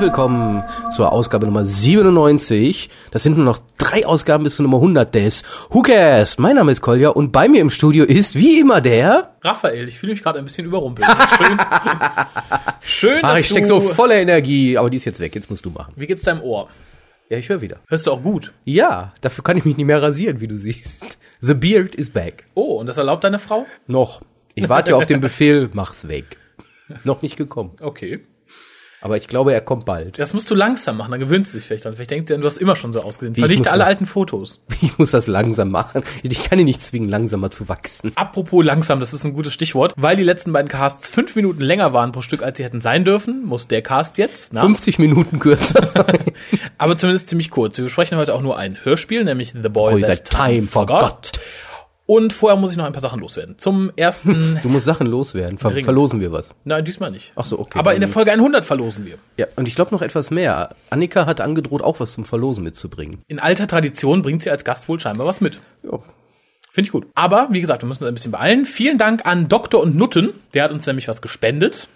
und willkommen zur Ausgabe Nummer 97. Das sind nur noch drei Ausgaben bis zur Nummer 100 des Cares? Mein Name ist Kolja und bei mir im Studio ist wie immer der... Raphael, ich fühle mich gerade ein bisschen überrumpelt. Schön, schön dass ich steck du, so voller Energie, aber die ist jetzt weg, jetzt musst du machen. Wie geht's deinem Ohr? Ja, ich höre wieder. Hörst du auch gut? Ja, dafür kann ich mich nicht mehr rasieren, wie du siehst. The beard is back. Oh, und das erlaubt deine Frau? Noch. Ich warte ja auf den Befehl, mach's weg. Noch nicht gekommen. Okay. Aber ich glaube, er kommt bald. Das musst du langsam machen, dann gewöhnt sie sich vielleicht dran. Vielleicht denkt sie, du hast immer schon so ausgesehen. ich Vernichte alle alten Fotos. Ich muss das langsam machen. Ich kann ihn nicht zwingen, langsamer zu wachsen. Apropos langsam, das ist ein gutes Stichwort. Weil die letzten beiden Casts fünf Minuten länger waren pro Stück, als sie hätten sein dürfen, muss der Cast jetzt, na, 50 Minuten kürzer sein. aber zumindest ziemlich kurz. Wir besprechen heute auch nur ein Hörspiel, nämlich The Boy, Boy, That, that time forgot. Und vorher muss ich noch ein paar Sachen loswerden. Zum ersten, Du musst Sachen loswerden. Ver Dringend. verlosen wir was. nein, diesmal nicht. Ach so, okay. Aber in der Folge 100 verlosen wir. Ja, und ich glaube noch etwas mehr. Annika hat angedroht, auch was zum Verlosen mitzubringen. In alter Tradition bringt sie als Gast wohl scheinbar was mit. Ja. Finde ich gut. Aber, wie gesagt, wir müssen uns ein bisschen beeilen. Vielen Dank an Doktor und Nutten. Der hat uns nämlich was gespendet.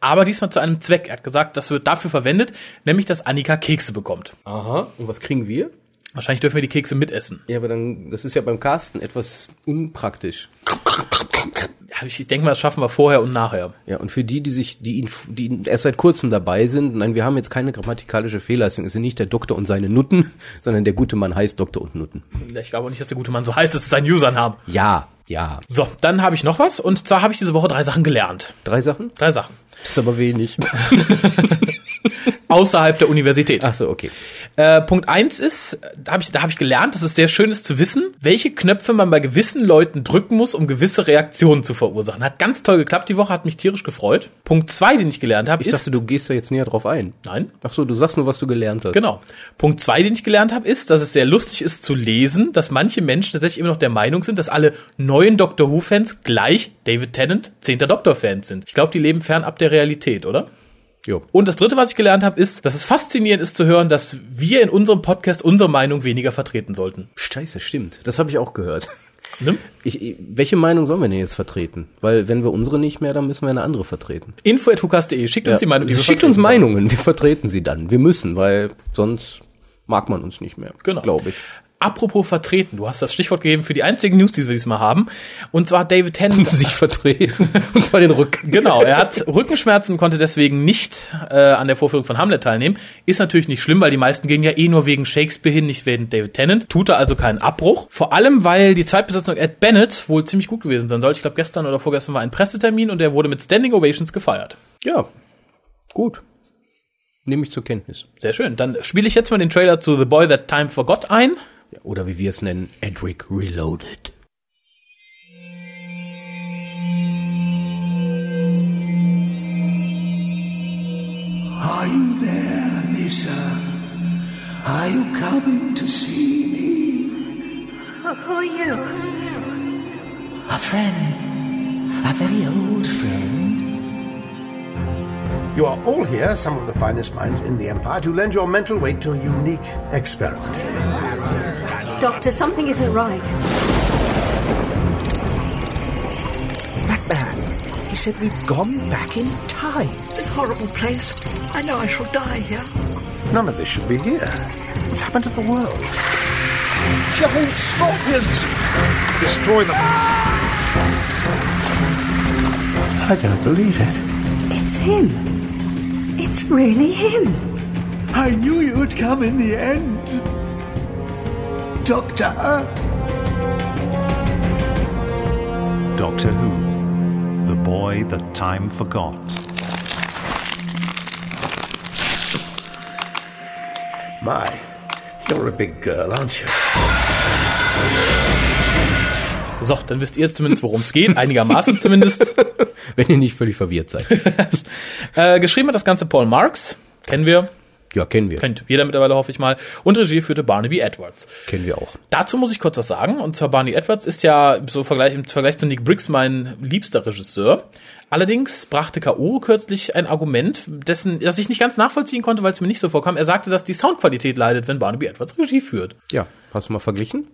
Aber diesmal zu einem Zweck. Er hat gesagt, das wird dafür verwendet, nämlich, dass Annika Kekse bekommt. Aha. Und was kriegen wir? Wahrscheinlich dürfen wir die Kekse mitessen. Ja, aber dann, das ist ja beim Casten etwas unpraktisch. Ja, ich, ich denke mal, das schaffen wir vorher und nachher. Ja, und für die, die sich, die, ihn, die erst seit kurzem dabei sind, nein, wir haben jetzt keine grammatikalische Fehlleistung. Es sind nicht der Doktor und seine Nutten, sondern der gute Mann heißt Doktor und Nutten. Ich glaube auch nicht, dass der gute Mann so heißt, das ist sein Username. Ja, ja. So, dann habe ich noch was. Und zwar habe ich diese Woche drei Sachen gelernt. Drei Sachen? Drei Sachen. Das ist aber wenig. Außerhalb der Universität. Ach so, okay. Äh, Punkt eins ist, da habe ich, da hab ich gelernt, dass es sehr schön ist zu wissen, welche Knöpfe man bei gewissen Leuten drücken muss, um gewisse Reaktionen zu verursachen. Hat ganz toll geklappt die Woche, hat mich tierisch gefreut. Punkt zwei, den ich gelernt habe, Ich ist... dachte, du gehst da jetzt näher drauf ein. Nein, Ach so, du sagst nur, was du gelernt hast. genau. Punkt zwei, den ich gelernt habe, ist, dass es sehr lustig ist zu lesen, dass manche Menschen tatsächlich immer noch der Meinung sind, dass alle neuen Doctor Who-Fans gleich David Tennant, zehnter Doctor-Fans sind. Ich glaube, die leben fernab der Realität, oder? Jo. Und das dritte, was ich gelernt habe, ist, dass es faszinierend ist zu hören, dass wir in unserem Podcast unsere Meinung weniger vertreten sollten. Scheiße, stimmt. Das habe ich auch gehört. Ne? Ich, welche Meinung sollen wir denn jetzt vertreten? Weil wenn wir unsere nicht mehr, dann müssen wir eine andere vertreten. info.hukas.de. Schickt uns die Meinung. die wir Schickt uns. Meinungen, wir vertreten sie dann. Wir müssen, weil sonst mag man uns nicht mehr. Genau. Glaube ich. Apropos vertreten, du hast das Stichwort gegeben für die einzigen News, die wir diesmal haben. Und zwar David Tennant. Sich vertreten. Und zwar den Rücken. Genau, er hat Rückenschmerzen, konnte deswegen nicht äh, an der Vorführung von Hamlet teilnehmen. Ist natürlich nicht schlimm, weil die meisten gehen ja eh nur wegen Shakespeare hin, nicht wegen David Tennant. Tut er also keinen Abbruch. Vor allem, weil die Zweitbesetzung Ed Bennett wohl ziemlich gut gewesen sein soll. Ich glaube, gestern oder vorgestern war ein Pressetermin und er wurde mit Standing Ovations gefeiert. Ja. Gut. Nehme ich zur Kenntnis. Sehr schön. Dann spiele ich jetzt mal den Trailer zu The Boy That Time Forgot ein. Ja, oder wie wir es nennen, Edric Reloaded. Are you there, Lisa? Are you coming to see me? Who are you? A friend. A very old friend. You are all here, some of the finest minds in the Empire, to lend your mental weight to a unique experiment. Doctor, something isn't right. That man, he said we've gone back in time. This horrible place. I know I shall die here. None of this should be here. What's happened to the world? Giant scorpions! Destroy them. I don't believe it. It's him. It's really him. I knew you would come in the end. Doctor. Doctor Who, the boy that time forgot. My, you're a big girl, aren't you? So, dann wisst ihr jetzt zumindest, worum es geht. Einigermaßen zumindest. Wenn ihr nicht völlig verwirrt seid. Äh, geschrieben hat das Ganze Paul Marks. Kennen wir. Ja, kennen wir. Kennt jeder mittlerweile, hoffe ich mal. Und Regie führte Barnaby Edwards. Kennen wir auch. Dazu muss ich kurz was sagen. Und zwar Barney Edwards ist ja so im Vergleich, im Vergleich zu Nick Briggs mein liebster Regisseur. Allerdings brachte K.O. kürzlich ein Argument, dessen, das ich nicht ganz nachvollziehen konnte, weil es mir nicht so vorkam. Er sagte, dass die Soundqualität leidet, wenn Barnaby Edwards Regie führt. Ja, hast du mal verglichen?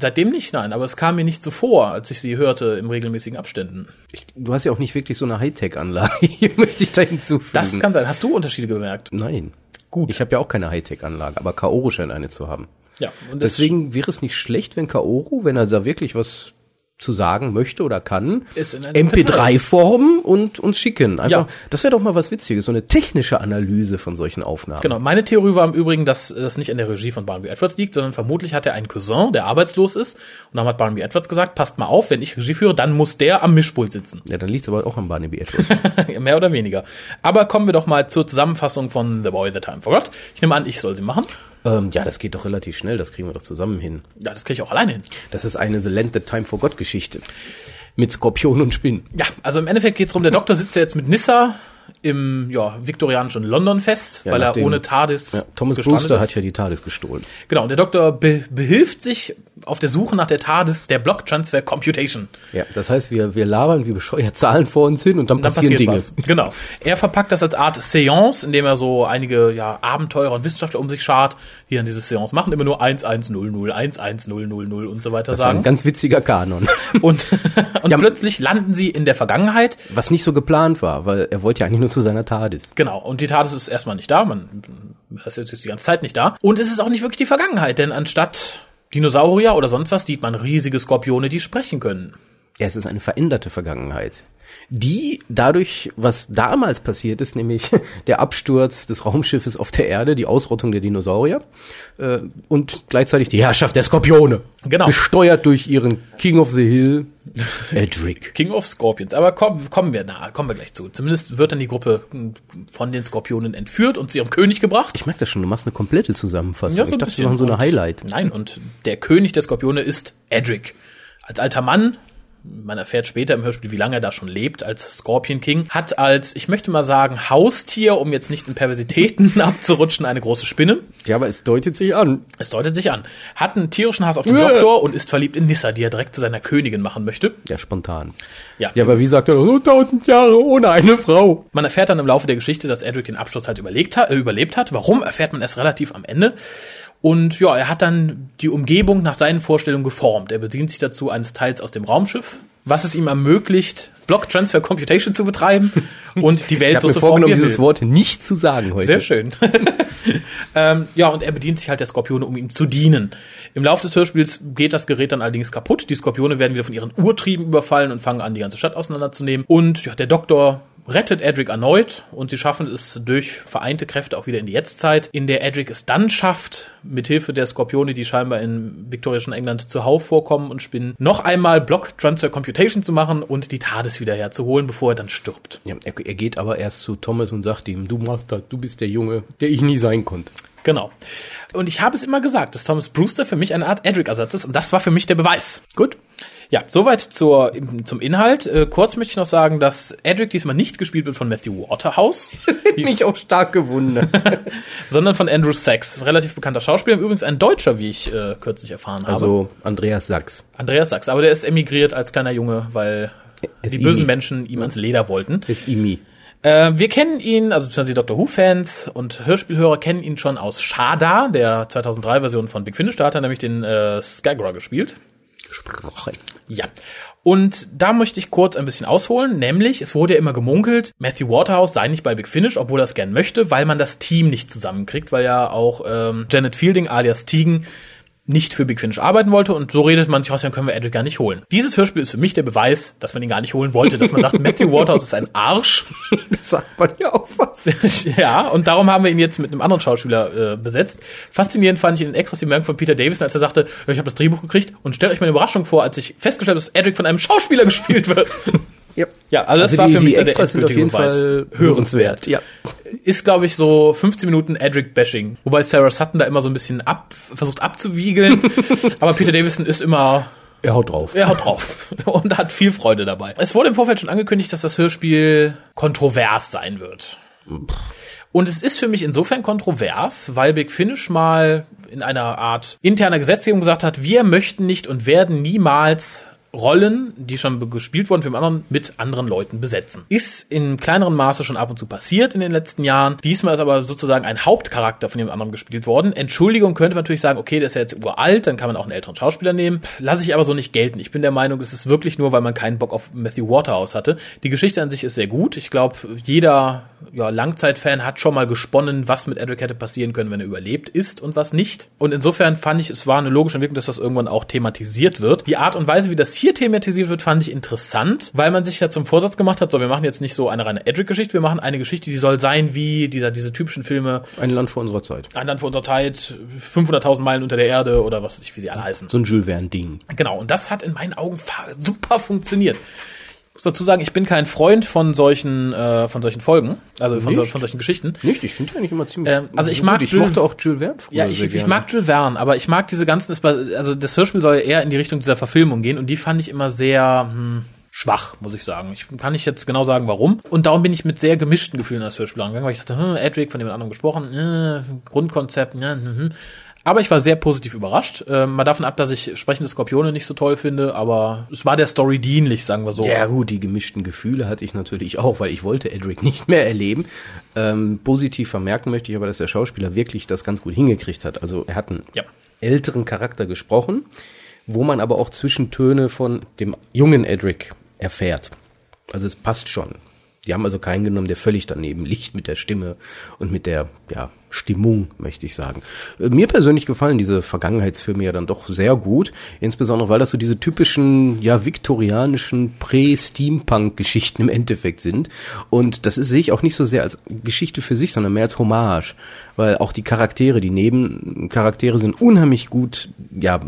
Seitdem nicht, nein, aber es kam mir nicht so vor, als ich sie hörte in regelmäßigen Abständen. Ich, du hast ja auch nicht wirklich so eine Hightech-Anlage, möchte ich da hinzufügen. Das kann sein. Hast du Unterschiede gemerkt? Nein. Gut. Ich habe ja auch keine Hightech-Anlage, aber Kaoru scheint eine zu haben. Ja, und Deswegen wäre es nicht schlecht, wenn Kaoru, wenn er da wirklich was zu sagen möchte oder kann, Ist in einer MP3 formen und uns schicken. Einfach, Ja. das wäre doch mal was Witziges, so eine technische Analyse von solchen Aufnahmen. Genau, meine Theorie war im Übrigen, dass das nicht an der Regie von Barnaby Edwards liegt, sondern vermutlich hat er einen Cousin, der arbeitslos ist. Und dann hat Barnaby Edwards gesagt, passt mal auf, wenn ich Regie führe, dann muss der am Mischpult sitzen. Ja, dann liegt es aber auch an Barnaby Edwards. Mehr oder weniger. Aber kommen wir doch mal zur Zusammenfassung von The Boy, The Time Forgot. Ich nehme an, ich soll sie machen. Ähm, ja, das geht doch relativ schnell, das kriegen wir doch zusammen hin. Ja, das kriege ich auch alleine hin. Das ist eine The Land That Time Forgot Geschichte. Mit Skorpion und Spinnen. Ja, also im Endeffekt geht's drum, der Doktor sitzt ja jetzt mit Nissa im ja, viktorianischen London fest, Ja, weil er ohne TARDIS Ja, Thomas Brewster ist. hat ja die TARDIS gestohlen. Genau, und der Doktor be behilft sich auf der Suche nach der TARDIS der Block Transfer Computation. Ja, das heißt, wir, wir labern wie bescheuert Zahlen vor uns hin und dann, Und dann passieren passiert Dinge. was. Genau. Er verpackt das als Art Seance, indem er so einige ja, Abenteurer und Wissenschaftler um sich schart, die dann diese Seance machen, immer nur 1100, 11000 und so weiter Das ist ein sagen. ganz witziger Kanon. Und, und Ja, plötzlich landen sie in der Vergangenheit. Was nicht so geplant war, weil er wollte ja eigentlich nur zu seiner TARDIS. Genau. Und die TARDIS ist erstmal nicht da. Man, das ist jetzt die ganze Zeit nicht da. Und es ist auch nicht wirklich die Vergangenheit, denn anstatt Dinosaurier oder sonst was sieht man riesige Skorpione, die sprechen können. Ja, es ist eine veränderte Vergangenheit. Die dadurch, was damals passiert ist, nämlich der Absturz des Raumschiffes auf der Erde, die Ausrottung der Dinosaurier äh, und gleichzeitig die Herrschaft der Skorpione. Genau. Gesteuert durch ihren King of the Hill, Edric. King of Scorpions. Aber komm, kommen wir na, kommen wir gleich zu. Zumindest wird dann die Gruppe hm, von den Skorpionen entführt und zu ihrem König gebracht. Ich merke das schon, du machst eine komplette Zusammenfassung. Ja, so ich dachte, wir machen so eine Highlight. Nein, und der König der Skorpione ist Edric. Als alter Mann, man erfährt später im Hörspiel, wie lange er da schon lebt, als Scorpion King, hat als, ich möchte mal sagen, Haustier, um jetzt nicht in Perversitäten abzurutschen, eine große Spinne. Ja, aber es deutet sich an. Es deutet sich an. Hat einen tierischen Hass auf den Uah. Doktor und ist verliebt in Nissa, die er direkt zu seiner Königin machen möchte. Ja, spontan. Ja. Ja, aber wie sagt er, so tausend Jahre ohne eine Frau. Man erfährt dann im Laufe der Geschichte, dass Edric den Absturz halt überlegt hat, äh, überlebt hat. Warum, erfährt man erst relativ am Ende. Und ja, er hat dann die Umgebung nach seinen Vorstellungen geformt. Er bedient sich dazu eines Teils aus dem Raumschiff, was es ihm ermöglicht, Block Transfer Computation zu betreiben und die Ich Welt habe so mir zu formen, vorgenommen, dieses. Wort nicht zu sagen heute. Sehr schön. ähm, ja, und er bedient sich halt der Skorpione, um ihm zu dienen. Im Laufe des Hörspiels geht das Gerät dann allerdings kaputt. Die Skorpione werden wieder von ihren Urtrieben überfallen und fangen an, die ganze Stadt auseinanderzunehmen. Und ja, der Doktor rettet Edric erneut und sie schaffen es durch vereinte Kräfte auch wieder in die Jetztzeit, in der Edric es dann schafft, mithilfe der Skorpione, die scheinbar in viktorianischen England zuhauf vorkommen und spinnen, noch einmal Block Transfer Computation zu machen und die TARDIS wieder herzuholen, bevor er dann stirbt. Ja, er, er geht aber erst zu Thomas und sagt ihm, du das, du bist der Junge, der ich nie sein konnte. Genau. Und ich habe es immer gesagt, dass Thomas Brewster für mich eine Art Edric-Ersatz ist und das war für mich der Beweis. Gut. Ja, soweit zur, zum Inhalt. Äh, kurz möchte ich noch sagen, dass Edric diesmal nicht gespielt wird von Matthew Waterhouse, Mich auch stark gewundert. sondern von Andrew Sachs, relativ bekannter Schauspieler, übrigens ein Deutscher, wie ich äh, kürzlich erfahren habe. Also Andreas Sachs. Andreas Sachs, aber der ist emigriert als kleiner Junge, weil Ist die bösen. Menschen ihm ans Leder wollten. Ist Imi. Äh, wir kennen ihn, also beziehungsweise die Doctor Who-Fans und Hörspielhörer kennen ihn schon aus Shada, der 2003-Version von Big Finish. Da hat er nämlich den äh, Skygra gespielt. Gesprochen. Ja. Und da möchte ich kurz ein bisschen ausholen, nämlich es wurde ja immer gemunkelt, Matthew Waterhouse sei nicht bei Big Finish, obwohl er es gern möchte, weil man das Team nicht zusammenkriegt, weil ja auch ähm, Janet Fielding alias Tegan nicht für Big Finish arbeiten wollte und so redet man sich aus, dann können wir Edric gar nicht holen. Dieses Hörspiel ist für mich der Beweis, dass man ihn gar nicht holen wollte, dass man sagt, Matthew Waterhouse ist ein Arsch. Das sagt man ja auch was. ja, und darum haben wir ihn jetzt mit einem anderen Schauspieler äh, besetzt. Faszinierend fand ich in den Extras die Bemerkung von Peter Davison, als er sagte, ich habe das Drehbuch gekriegt und stellt euch mal eine Überraschung vor, als ich festgestellt habe, dass Edric von einem Schauspieler gespielt wird. Ja. Ja, also das Also war die, für die mich der Extras sind auf jeden Beweis. Fall hörenswert. Ja. Ist, glaube ich, so 15 Minuten Edric-Bashing. Wobei Sarah Sutton da immer so ein bisschen ab, versucht abzuwiegeln. Aber Peter Davison ist immer Er haut drauf. er haut drauf und hat viel Freude dabei. Es wurde im Vorfeld schon angekündigt, dass das Hörspiel kontrovers sein wird. Und es ist für mich insofern kontrovers, weil Big Finish mal in einer Art interner Gesetzgebung gesagt hat, wir möchten nicht und werden niemals Rollen, die schon gespielt wurden für den anderen, mit anderen Leuten besetzen. Ist in kleineren Maße schon ab und zu passiert in den letzten Jahren. Diesmal ist aber sozusagen ein Hauptcharakter von dem anderen gespielt worden. Entschuldigung könnte man natürlich sagen, okay, der ist ja jetzt uralt, dann kann man auch einen älteren Schauspieler nehmen. Lasse ich aber so nicht gelten. Ich bin der Meinung, es ist wirklich nur, weil man keinen Bock auf Matthew Waterhouse hatte. Die Geschichte an sich ist sehr gut. Ich glaube, jeder ja, Langzeitfan hat schon mal gesponnen, was mit Edric hätte passieren können, wenn er überlebt ist und was nicht. Und insofern fand ich, es war eine logische Entwicklung, dass das irgendwann auch thematisiert wird. Die Art und Weise, wie das hier thematisiert wird, fand ich interessant, weil man sich ja zum Vorsatz gemacht hat, so, wir machen jetzt nicht so eine reine Edric-Geschichte, wir machen eine Geschichte, die soll sein wie dieser, diese typischen Filme, Ein Land vor unserer Zeit. ein Land vor unserer Zeit, 500.000 Meilen unter der Erde oder was weiß ich, wie sie alle heißen. So ein Jules Verne-Ding. Genau, und das hat in meinen Augen super funktioniert. Ich muss dazu sagen, ich bin kein Freund von solchen, äh, von solchen Folgen, also von, so, von solchen Geschichten. Nicht? Ich finde eigentlich immer ziemlich. Ähm, also ich gut. mag Ich Jules- mochte auch Jules Verne früher Ja, ich, ich mag Jules Verne, aber ich mag diese ganzen, also das Hörspiel soll eher in die Richtung dieser Verfilmung gehen und die fand ich immer sehr hm, schwach, muss ich sagen. Ich kann nicht jetzt genau sagen, warum. Und darum bin ich mit sehr gemischten Gefühlen an das Hörspiel angegangen, weil ich dachte, hm, Edric, von dem anderen gesprochen, äh, Grundkonzept, hm, hm. Aber ich war sehr positiv überrascht. Ähm, mal davon ab, dass ich sprechende Skorpione nicht so toll finde, aber es war der Story dienlich, sagen wir so. Ja gut, die gemischten Gefühle hatte ich natürlich auch, weil ich wollte Edric nicht mehr erleben. Ähm, positiv vermerken möchte ich aber, dass der Schauspieler wirklich das ganz gut hingekriegt hat. Also er hat einen Ja. älteren Charakter gesprochen, wo man aber auch Zwischentöne von dem jungen Edric erfährt. Also es passt schon. Die haben also keinen genommen, der völlig daneben liegt mit der Stimme und mit der ja, Stimmung, möchte ich sagen. Äh, Mir persönlich gefallen diese Vergangenheitsfilme ja dann doch sehr gut, insbesondere weil das so diese typischen, ja, viktorianischen Prä-Steampunk-Geschichten im Endeffekt sind. Und das ist, sehe ich auch nicht so sehr als Geschichte für sich, sondern mehr als Hommage. Weil auch die Charaktere, die Nebencharaktere sind unheimlich gut, ja,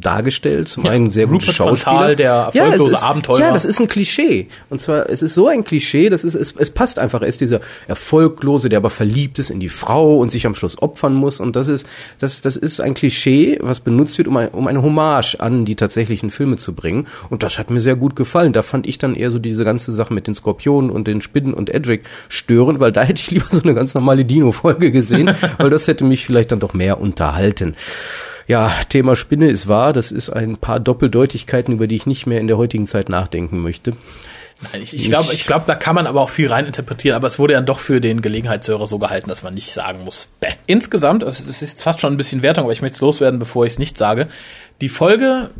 dargestellt. Zum einen sehr gute Rupert Schauspieler. Fontal, der Ja, erfolglose ist- Abenteurer. Ja, das ist ein Klischee. Und zwar, es ist so ein Klischee, das ist, es, es passt einfach. Er ist dieser Erfolglose, der aber verliebt ist in die Frau und sich am Schluss opfern muss. Und das ist, das, das ist ein Klischee, was benutzt wird, um, ein, um eine Hommage an die tatsächlichen Filme zu bringen. Und das hat mir sehr gut gefallen. Da fand ich dann eher so diese ganze Sache mit den Skorpionen und den Spinnen und Edric störend, weil da hätte ich lieber so eine ganz normale Dino-Folge gesehen, weil das hätte mich vielleicht dann doch mehr unterhalten. Ja, Thema Spinne ist wahr. Das ist ein paar Doppeldeutigkeiten, über die ich nicht mehr in der heutigen Zeit nachdenken möchte. Nein, ich, ich glaube, ich glaube, da kann man aber auch viel reininterpretieren, aber es wurde dann doch für den Gelegenheitshörer so gehalten, dass man nicht sagen muss. Bäh. Insgesamt, also das ist fast schon ein bisschen Wertung, aber ich möchte es loswerden, bevor ich es nicht sage. Die Folge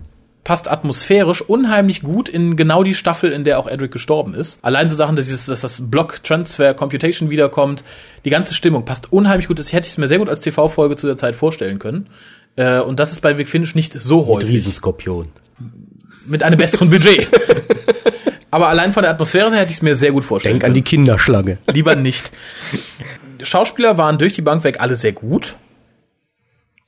passt atmosphärisch unheimlich gut in genau die Staffel, in der auch Edric gestorben ist. Allein so Sachen, dass, dieses, dass das Block Transfer Computation wiederkommt, die ganze Stimmung passt unheimlich gut. Das hätte ich mir sehr gut als TV-Folge zu der Zeit vorstellen können. Äh, und das ist bei Big Finish nicht so Mit häufig Riesenskorpion. mit einem besseren Budget. Aber allein von der Atmosphäre her hätte ich es mir sehr gut vorstellen Denk an die können. Kinderschlange. Lieber nicht. Schauspieler waren durch die Bank weg alle sehr gut.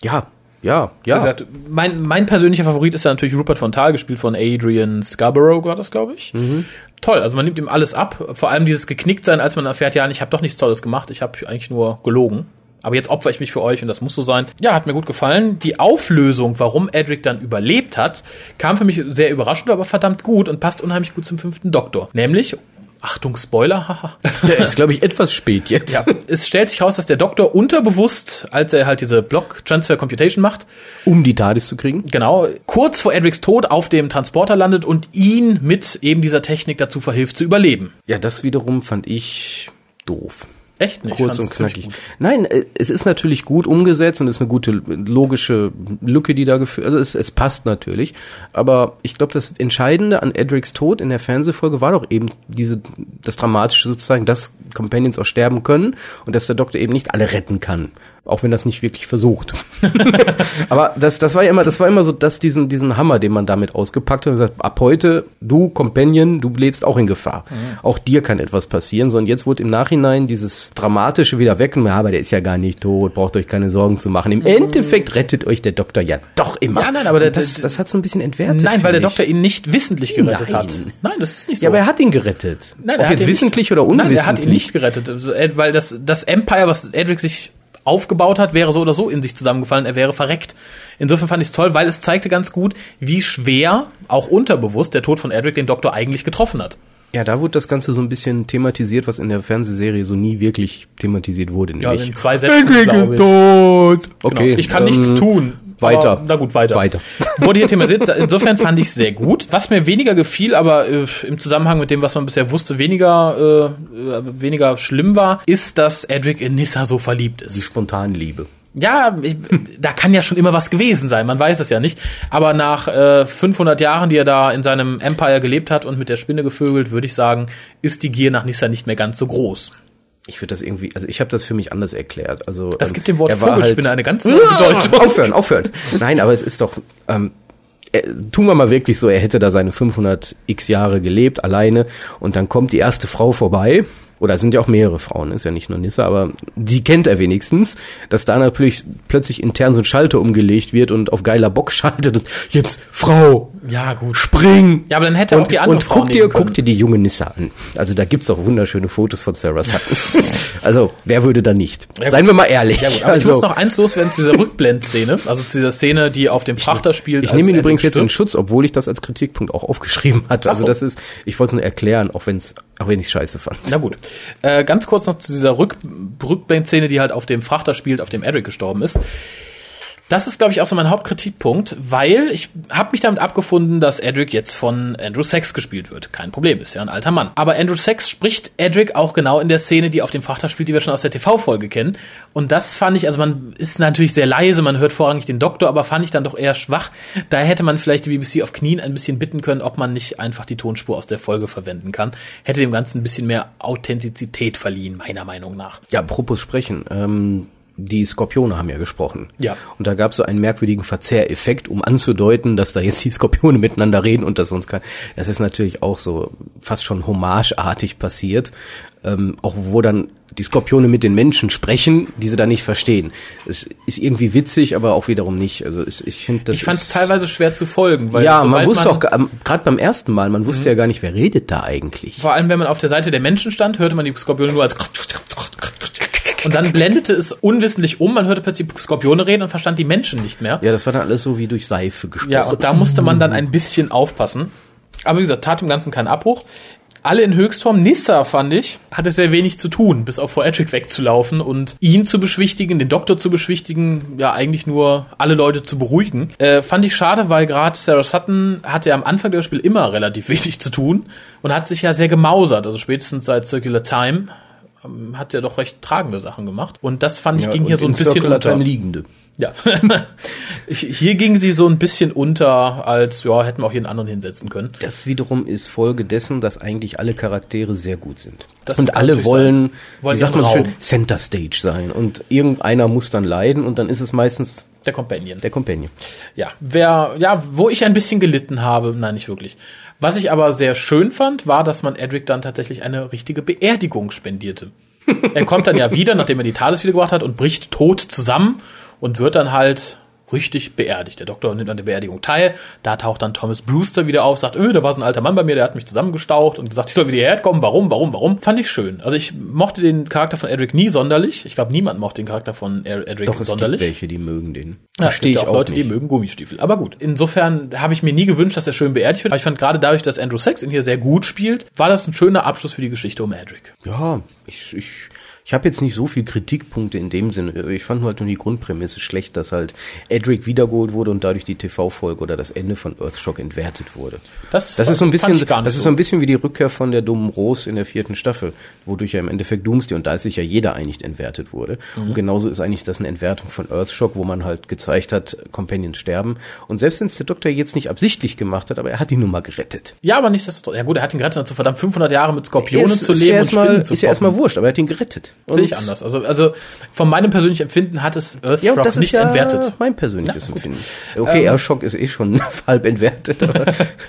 Ja, ja, Wie ja. gesagt, mein, mein persönlicher Favorit ist ja natürlich Rupert Fontal, gespielt von Adrian Scarborough, war das, glaube ich. Toll, also man nimmt ihm alles ab. Vor allem dieses Geknicktsein, als man erfährt, ja, ich habe doch nichts Tolles gemacht, ich habe eigentlich nur gelogen. Aber jetzt opfer ich mich für euch und das muss so sein. Ja, hat mir gut gefallen. Die Auflösung, warum Edric dann überlebt hat, kam für mich sehr überraschend, aber verdammt gut und passt unheimlich gut zum fünften Doktor. Nämlich, Achtung, Spoiler, haha. Der ist, glaube ich, etwas spät jetzt. Ja, es stellt sich raus, dass der Doktor unterbewusst, als er halt diese Block Transfer Computation macht, Um die TARDIS zu kriegen. genau, kurz vor Edrics Tod auf dem Transporter landet und ihn mit eben dieser Technik dazu verhilft zu überleben. Ja, das wiederum fand ich doof. Echt nicht? Kurz und knackig. Nein, äh, es ist natürlich gut umgesetzt und ist eine gute logische Lücke, die da geführt. Also es, es passt natürlich. Aber ich glaube, das Entscheidende an Edrics Tod in der Fernsehfolge war doch eben diese das Dramatische sozusagen, dass Companions auch sterben können und dass der Doktor eben nicht alle retten kann, auch wenn das nicht wirklich versucht. Aber das, das war ja immer, das war immer so, dass diesen diesen Hammer, den man damit ausgepackt hat und gesagt, ab heute du Companion, du lebst auch in Gefahr. Auch dir kann etwas passieren. So und jetzt wurde im Nachhinein dieses dramatische wieder weg. Und, ja, aber der ist ja gar nicht tot, braucht euch keine Sorgen zu machen. Im Endeffekt rettet euch der Doktor ja doch immer. Ja, nein, aber der- das, das hat so ein bisschen entwertet. Nein, weil der ich. Doktor ihn nicht wissentlich gerettet Nein. hat. Nein, das ist nicht so. Ja, aber er hat ihn gerettet. Nein, Ob er hat jetzt ihn wissentlich nicht, oder unwissentlich. Nein, er hat ihn nicht gerettet, Ed- weil das, das Empire, was Edric sich aufgebaut hat, wäre so oder so in sich zusammengefallen, er wäre verreckt. Insofern fand ich es toll, weil es zeigte ganz gut, wie schwer, auch unterbewusst, der Tod von Edric den Doktor eigentlich getroffen hat. Ja, da wurde das Ganze so ein bisschen thematisiert, was in der Fernsehserie so nie wirklich thematisiert wurde. Ja, Nämlich, in zwei Sätzen, Edric glaube ist ich. tot. Genau. Okay. Ich kann ähm, nichts tun. Weiter. Aber, na gut, weiter. Weiter. Wurde hier thematisiert. Insofern fand ich sehr gut. Was mir weniger gefiel, aber äh, im Zusammenhang mit dem, was man bisher wusste, weniger, äh, äh, weniger schlimm war, ist, dass Edric in Nissa so verliebt Die ist. Spontanliebe. Ja, ich, da kann ja schon immer was gewesen sein, man weiß es ja nicht. Aber nach äh, 500 Jahren, die er da in seinem Empire gelebt hat und mit der Spinne gevögelt, würde ich sagen, ist die Gier nach Nissa nicht mehr ganz so groß. Ich würde das irgendwie, also ich habe das für mich anders erklärt. Also Das ähm, gibt dem Wort Vogelspinne eine ganz neue Ah, Bedeutung. Aufhören, aufhören. Nein, aber es ist doch, ähm, äh, tun wir mal wirklich so, er hätte da seine 500 x Jahre gelebt, alleine, und dann kommt die erste Frau vorbei, oder es sind ja auch mehrere Frauen, ist ja nicht nur Nissa, aber die kennt er wenigstens, dass da natürlich plötzlich intern so ein Schalter umgelegt wird und auf geiler Bock schaltet und jetzt Frau, Ja, gut. spring! Ja, aber dann hätte er auch die andere und Frau guck dir, können. guck dir die junge Nissa an. Also da gibt's auch wunderschöne Fotos von Sarah Sutton. also wer würde da nicht? Ja, Seien wir mal ehrlich. Ja gut, aber also, ich muss noch eins loswerden zu dieser Rückblendszene, also zu dieser Szene, die auf dem Frachter spielt. ich nehme ihn übrigens jetzt in. Schutz, obwohl ich das als Kritikpunkt auch aufgeschrieben hatte. Also so. das ist, ich wollte es nur erklären, auch wenn's, auch wenn ich scheiße fand. Na gut. Äh, ganz kurz noch zu dieser Rück Rückblendszene, die halt auf dem Frachter spielt, auf dem Edric gestorben ist. Das ist, glaube ich, auch so mein Hauptkritikpunkt, weil ich habe mich damit abgefunden, dass Edric jetzt von Andrew Sachs gespielt wird. Kein Problem, ist ja ein alter Mann. Aber Andrew Sachs spricht Edric auch genau in der Szene, die auf dem Frachter spielt, die wir schon aus der TV-Folge kennen. Und das fand ich, also man ist natürlich sehr leise, man hört vorrangig den Doktor, aber fand ich dann doch eher schwach. Da hätte man vielleicht die BBC auf Knien ein bisschen bitten können, ob man nicht einfach die Tonspur aus der Folge verwenden kann. Hätte dem Ganzen ein bisschen mehr Authentizität verliehen, meiner Meinung nach. Ja, apropos sprechen. Ähm, die Skorpione haben ja gesprochen. Ja. Und da gab es so einen merkwürdigen Verzehreffekt, um anzudeuten, dass da jetzt die Skorpione miteinander reden und das sonst kein. Das ist natürlich auch so fast schon hommageartig passiert. Ähm, auch wo dann die Skorpione mit den Menschen sprechen, die sie da nicht verstehen. Es ist irgendwie witzig, aber auch wiederum nicht. Also es, ich finde das. Ich fand es teilweise schwer zu folgen, weil ja, man wusste auch gerade beim ersten Mal, man wusste ja gar nicht, wer redet da eigentlich. Vor allem, wenn man auf der Seite der Menschen stand, hörte man die Skorpione nur als und dann blendete es unwissentlich um, man hörte plötzlich Skorpione reden und verstand die Menschen nicht mehr. Ja, das war dann alles so wie durch Seife gesprochen. Ja, und da musste man dann ein bisschen aufpassen. Aber wie gesagt, tat dem Ganzen keinen Abbruch. Alle in Höchstform. Nissa, fand ich, hatte sehr wenig zu tun, bis auf vor Edric wegzulaufen und ihn zu beschwichtigen, den Doktor zu beschwichtigen, ja eigentlich nur alle Leute zu beruhigen. Äh, fand ich schade, weil gerade Sarah Sutton hatte ja am Anfang des Spiels immer relativ wenig zu tun und hat sich ja sehr gemausert. Also spätestens seit Circular Time hat er doch recht tragende Sachen gemacht. Und das fand ich Ja, ging hier so ein in bisschen Circular unter. Liegende. Ja. Hier ging sie so ein bisschen unter, als ja, hätten wir auch hier einen anderen hinsetzen können. Das wiederum ist Folge dessen, dass eigentlich alle Charaktere sehr gut sind. Das und alle wollen. Wollen wie sagt man schön. Center Stage sein. Und irgendeiner muss dann leiden und dann ist es meistens Der Companion. der Companion. Ja, wer, ja, wo ich ein bisschen gelitten habe, nein, nicht wirklich. Was ich aber sehr schön fand, war, dass man Edric dann tatsächlich eine richtige Beerdigung spendierte. er kommt dann ja wieder, nachdem er die Thales wiedergebracht hat und bricht tot zusammen und wird dann halt richtig beerdigt. Der Doktor nimmt an der Beerdigung teil. Da taucht dann Thomas Brewster wieder auf, sagt, öh, da war so ein alter Mann bei mir, der hat mich zusammengestaucht und gesagt, ich soll wieder hierher kommen. Warum, warum, warum? Fand ich schön. Also ich mochte den Charakter von Edric nie sonderlich. Ich glaube, niemand mochte den Charakter von Edric Doch, es sonderlich. gibt welche, die mögen den. Ja, Verstehe ich auch Leute, nicht. die mögen Gummistiefel. Aber gut, insofern habe ich mir nie gewünscht, dass er schön beerdigt wird. Aber ich fand gerade dadurch, dass Andrew Sachs ihn hier sehr gut spielt, war das ein schöner Abschluss für die Geschichte um Edric. Ja, ich, ich, ich habe jetzt nicht so viel Kritikpunkte in dem Sinne. Ich fand nur halt nur die Grundprämisse schlecht, dass halt Edric wiedergeholt wurde und dadurch die TV-Folge oder das Ende von Earthshock entwertet wurde. Das Das ist so ein bisschen, nicht das ist so. ein bisschen wie die Rückkehr von der dummen Rose in der vierten Staffel, wodurch ja im Endeffekt Doomsday und da ist sich ja jeder einig entwertet wurde. Mhm. Und genauso ist eigentlich das eine Entwertung von Earthshock, wo man halt gezeigt hat, Companions sterben. Und selbst wenn es der Doktor jetzt nicht absichtlich gemacht hat, aber er hat ihn nun mal gerettet. Ja, aber nichtsdestotrotz. Ja gut, er hat ihn gerettet, dazu verdammt 500 Jahre mit Skorpionen Ist- zu ist leben ja und erstmal, Spinnen zu Ist ja erstmal wurscht, aber er hat ihn gerettet. Sehe ich anders. Also, also von meinem persönlichen Empfinden hat es Earthshock Ja, das ist nicht ja entwertet. mein persönliches Na. Empfinden. Okay, Ähm, Earthshock ist eh schon halb entwertet, aber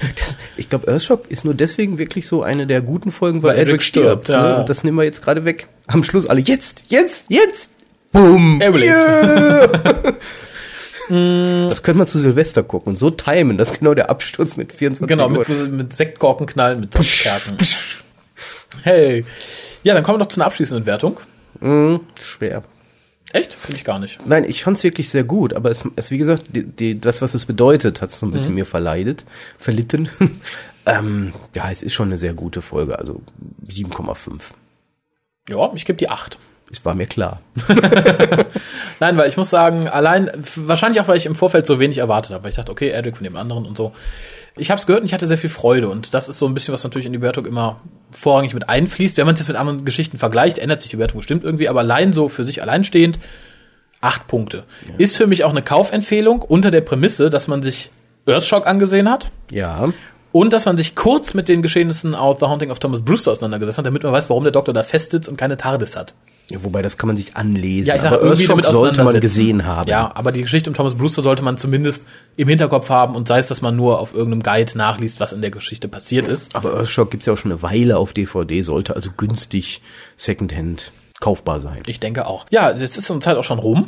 ich glaube, Earthshock ist nur deswegen wirklich so eine der guten Folgen, weil, Weil Edric Edric stirbt. stirbt, ja. ne? Und das nehmen wir jetzt gerade weg. Am Schluss alle jetzt, jetzt, jetzt. Boom. Er. Yeah. das können wir zu Silvester gucken und so timen, das ist genau der Absturz mit 24 Genau, Uhr. mit, mit Sektkorken knallen, mit Kerzen. Hey. Ja, dann kommen wir noch zu einer abschließenden Wertung. Mhm, schwer. Echt? Finde ich gar nicht. Nein, ich fand's wirklich sehr gut, aber es, es wie gesagt, die, die, das, was es bedeutet, hat so ein Mhm. bisschen mir verleidet, verlitten. ähm, ja, es ist schon eine sehr gute Folge, also 7,5. Ja, ich gebe die 8. Es war mir klar. Nein, weil ich muss sagen, allein, wahrscheinlich auch, weil ich im Vorfeld so wenig erwartet habe, weil ich dachte, okay, Edric von dem anderen und so. Ich habe es gehört und ich hatte sehr viel Freude und das ist so ein bisschen, was natürlich in die Wertung immer vorrangig mit einfließt. Wenn man es jetzt mit anderen Geschichten vergleicht, ändert sich die Wertung bestimmt irgendwie, aber allein so für sich alleinstehend, acht Punkte. Ist für mich auch eine Kaufempfehlung unter der Prämisse, dass man sich Earthshock angesehen hat Ja. und dass man sich kurz mit den Geschehnissen aus The Haunting of Thomas Brewster auseinandergesetzt hat, damit man weiß, warum der Doktor da festsitzt und keine TARDIS hat. Ja. Wobei, das kann man sich anlesen. Ja, ich aber irgendwie Earthshock damit sollte man gesehen haben. Ja, aber die Geschichte um Thomas Brewster sollte man zumindest im Hinterkopf haben und sei es, dass man nur auf irgendeinem Guide nachliest, was in der Geschichte passiert ist. Aber Earthshock gibt's ja auch schon eine Weile auf DVD, sollte also günstig Secondhand kaufbar sein. Ich denke auch. Ja, jetzt ist unsere Zeit auch schon rum.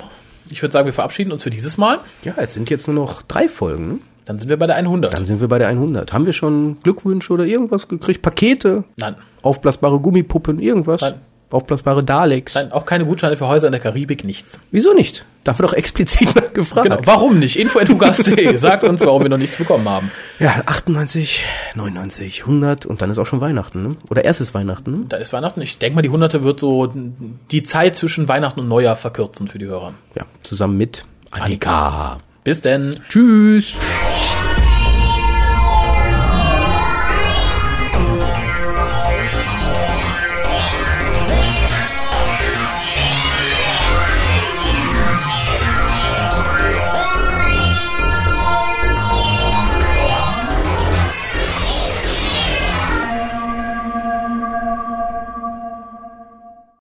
Ich würde sagen, wir verabschieden uns für dieses Mal. Ja, es sind jetzt nur noch drei Folgen. Dann sind wir bei der 100. Dann sind wir bei der 100. Haben wir schon Glückwünsche oder irgendwas gekriegt? Pakete? Nein. Aufblasbare Gummipuppen? Irgendwas? Nein. Aufblasbare Daleks? Nein, auch keine Gutscheine für Häuser in der Karibik, nichts. Wieso nicht? Da haben wir doch explizit mal gefragt. Genau. Warum nicht? Info.hugas.de. Sagt uns, warum wir noch nichts bekommen haben. Ja, 98, 99, 100 und dann ist auch schon Weihnachten, ne? Oder erstes Weihnachten, ne? Da ist Weihnachten. Ich denke mal, die Hunderte wird so die Zeit zwischen Weihnachten und Neujahr verkürzen für die Hörer. Ja, zusammen mit Annika. Bis denn. Tschüss.